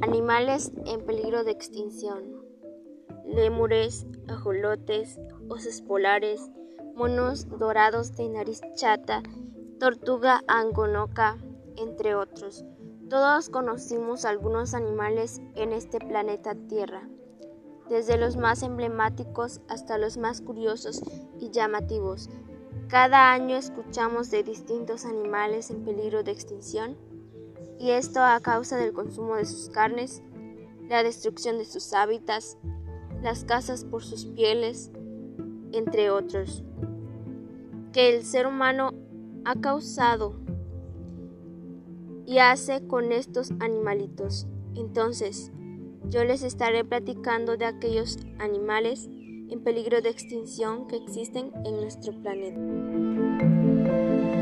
Animales en peligro de extinción. Lémures, ajolotes, osos polares, monos dorados de nariz chata, tortuga angonoca, entre otros. Todos conocimos algunos animales en este planeta Tierra, desde los más emblemáticos hasta los más curiosos y llamativos. Cada año escuchamos de distintos animales en peligro de extinción, y esto a causa del consumo de sus carnes, la destrucción de sus hábitats, las cazas por sus pieles, entre otros, que el ser humano ha causado y hace con estos animalitos. Entonces, yo les estaré platicando de aquellos animales en peligro de extinción que existen en nuestro planeta.